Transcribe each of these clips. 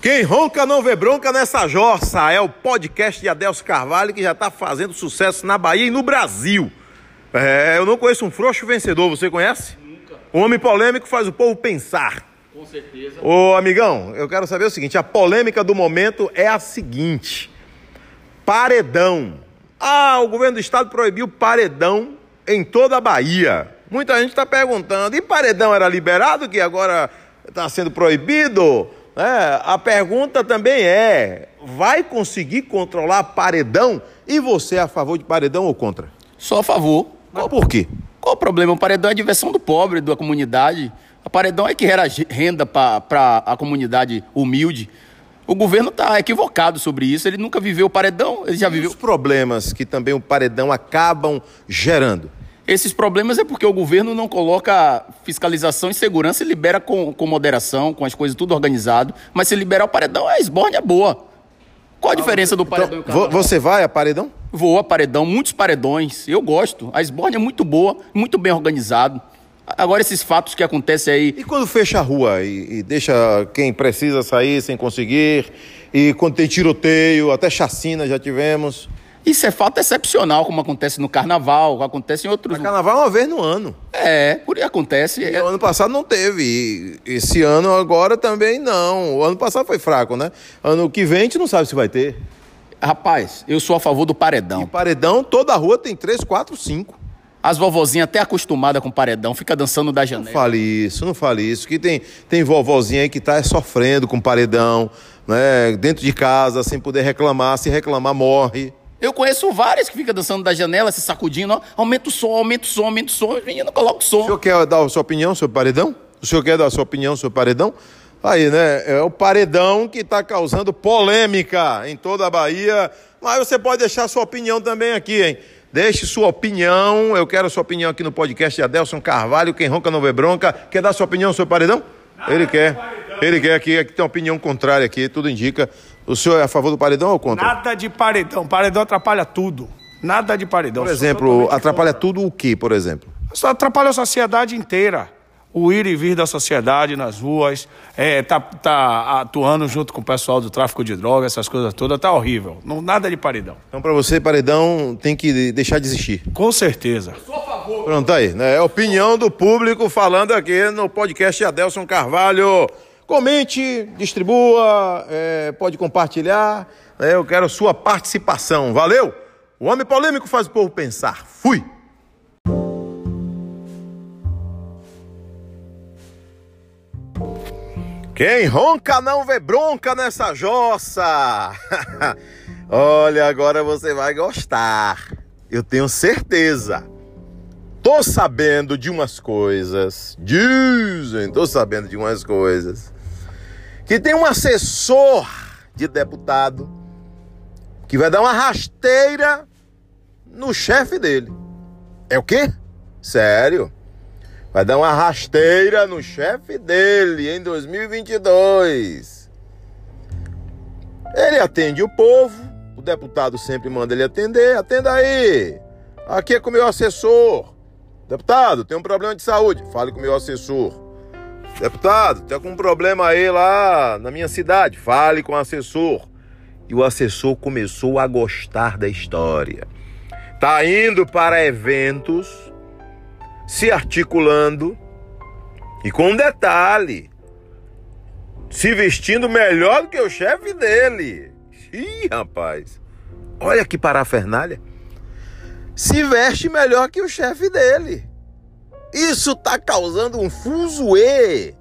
Quem ronca não vê bronca nessa jossa. É o podcast de Adelso Carvalho que já está fazendo sucesso na Bahia e no Brasil. É, eu não conheço um frouxo vencedor, você conhece? Nunca. Homem polêmico faz o povo pensar. Com certeza. Ô amigão, eu quero saber o seguinte: a polêmica do momento é a seguinte: paredão. Ah, o governo do estado proibiu paredão em toda a Bahia. Muita gente está perguntando: e paredão era liberado que agora está sendo proibido? É, a pergunta também é: vai conseguir controlar paredão? E você é a favor de paredão ou contra? Só a favor. Mas por quê? Qual o problema? O paredão é a diversão do pobre, da comunidade. A paredão é que gera renda para a comunidade humilde. O governo está equivocado sobre isso. Ele nunca viveu o paredão, ele já E viveu. os problemas que também o paredão acabam gerando? Esses problemas é porque o governo não coloca fiscalização e segurança e libera com, com moderação, com as coisas tudo organizado. Mas se liberar o paredão, a esborne é boa. Qual a diferença do paredão e o Então, carnaval? você vai a paredão? Voa paredão, muitos paredões. Eu gosto. A esborne é muito boa, muito bem organizado. Agora, esses fatos que acontecem aí. E quando fecha a rua e, e deixa quem precisa sair sem conseguir? E quando tem tiroteio, até chacina já tivemos. Isso é fato excepcional, como acontece no carnaval, acontece em outros. Mas carnaval é uma vez no ano. É, por acontece. E É- o ano passado não teve. Esse ano agora também não. O ano passado foi fraco, né? Ano que vem a gente não sabe se vai ter. Rapaz, eu sou a favor do E paredão. paredão, toda rua tem três, quatro, cinco. As vovozinhas até acostumadas com paredão, fica dançando da Não janela. fale isso, não fale isso. Que tem, tem vovozinha aí que tá sofrendo com paredão, né? Dentro de casa, sem poder reclamar. Se reclamar, morre. Eu conheço várias que ficam dançando da janela, se sacudindo, ó, aumenta o som, aumenta o som, aumenta o som, menino, coloca o O som. senhor quer dar a sua opinião sobre paredão? O senhor quer dar a sua opinião sobre paredão? Aí, né? É o paredão que está causando polêmica em toda a Bahia. Mas você pode deixar a sua opinião também aqui, hein? Deixe sua opinião. Eu quero a sua opinião aqui no podcast de Adelson Carvalho. Quem ronca não vê bronca. Quer dar sua opinião sobre paredão? Ele quer. Ele quer aqui. Aqui tem uma opinião contrária aqui. Tudo indica. O senhor é a favor do paredão ou contra? Nada de paredão. Paredão atrapalha tudo. Nada de paredão. Por exemplo, atrapalha tudo o que, por exemplo? Só atrapalha a sociedade inteira. O ir e vir da sociedade nas ruas, é, tá, tá atuando junto com o pessoal do tráfico de drogas, essas coisas todas, tá horrível. Não, nada de paredão. Então, para você, paredão tem que deixar de existir. Com certeza. Pronto, tá aí, né? É a opinião do público falando aqui no podcast Adelson Carvalho. Comente, distribua, é, pode compartilhar. né? Eu quero sua participação. Valeu? O homem polêmico faz o povo pensar. Fui! Quem ronca não vê bronca nessa jossa. Olha, agora você vai gostar. Eu tenho certeza. Tô sabendo de umas coisas. Dizem, tô sabendo de umas coisas. Que tem um assessor de deputado que vai dar uma rasteira no chefe dele. É o quê? Sério? Vai dar uma rasteira no chefe dele em 2022. Ele atende o povo, o deputado sempre manda ele atender. Atenda aí. Aqui é com o meu assessor. Deputado, tem um problema de saúde. Fale com o meu assessor. Deputado, tem algum problema aí lá na minha cidade. Fale com o assessor. E o assessor começou a gostar da história. Tá indo para eventos, se articulando e com um detalhe, se vestindo melhor do que o chefe dele. Ih, rapaz. Olha que parafernália. Se veste melhor que o chefe dele. Isso tá causando um fuzuê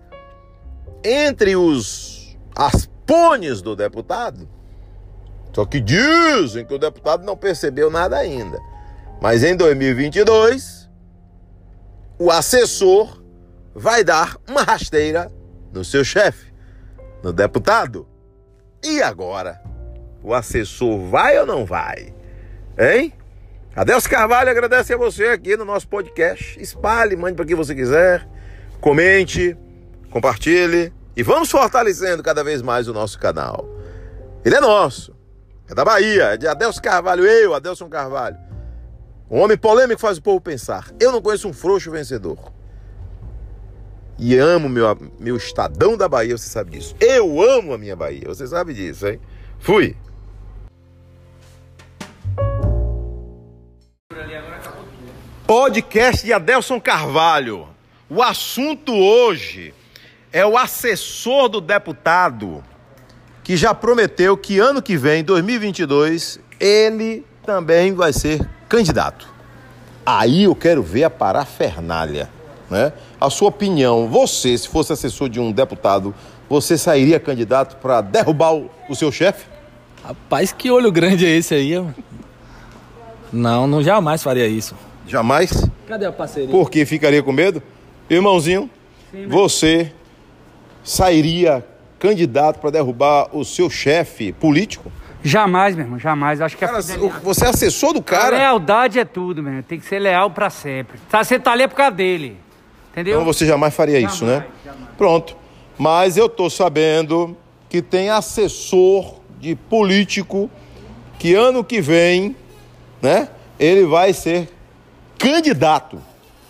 entre os aspones do deputado. Só que dizem que o deputado não percebeu nada ainda. Mas em 2022, o assessor vai dar uma rasteira no seu chefe, no deputado. E agora? O assessor vai ou não vai? Hein? Adelso Carvalho agradece a você aqui no nosso podcast. Espalhe, mande para quem você quiser. Comente, compartilhe e vamos fortalecendo cada vez mais o nosso canal. Ele é nosso. É da Bahia, é de Adelso Carvalho, eu, Adelson Carvalho. Um homem polêmico faz o povo pensar. Eu não conheço um frouxo vencedor. e amo meu, meu estadão da Bahia, você sabe disso. Eu amo a minha Bahia, você sabe disso, hein? Fui! Podcast de Adelson Carvalho. O assunto hoje é o assessor do deputado que já prometeu que ano que vem, 2022, ele também vai ser candidato. Aí eu quero ver a parafernália, né? A sua opinião, você, se fosse assessor de um deputado, você sairia candidato para derrubar o, seu chefe? Rapaz, que olho grande é esse aí? Não, não jamais faria isso. Jamais? Cadê a parceria? Porque ficaria com medo? Irmãozinho, Sim, você sairia candidato para derrubar o seu chefe político? Jamais, meu irmão, jamais. Acho que cara, você é assessor do cara. A lealdade é tudo, meu irmão. Tem que ser leal para sempre. Tá, você tá ali é por causa dele. Entendeu? Então você jamais faria jamais, isso, né? Jamais. Pronto. Mas eu tô sabendo que tem assessor de político que ano que vem, né? Ele vai ser candidato.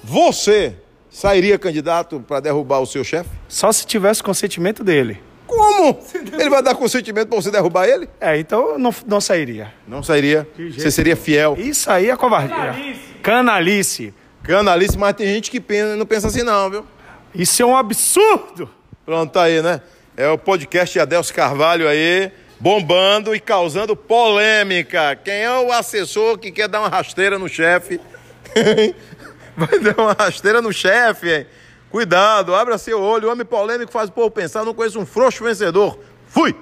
Você sairia candidato para derrubar o seu chefe? Só se tivesse consentimento dele. Como? Ele vai dar consentimento para você derrubar ele? É, então não, não sairia. Não sairia? Você seria fiel? Isso aí é covardia. Canalice. Canalice. Canalice, mas tem gente que pensa, não pensa assim não, viu? Isso é um absurdo. Pronto, tá aí, né? É o podcast Adelso Carvalho aí, bombando e causando polêmica. Quem é o assessor que quer dar uma rasteira no chefe? Vai dar uma rasteira no chefe, hein? Cuidado, abra seu olho. O homem polêmico faz o povo pensar. Não conheço um frouxo vencedor. Fui!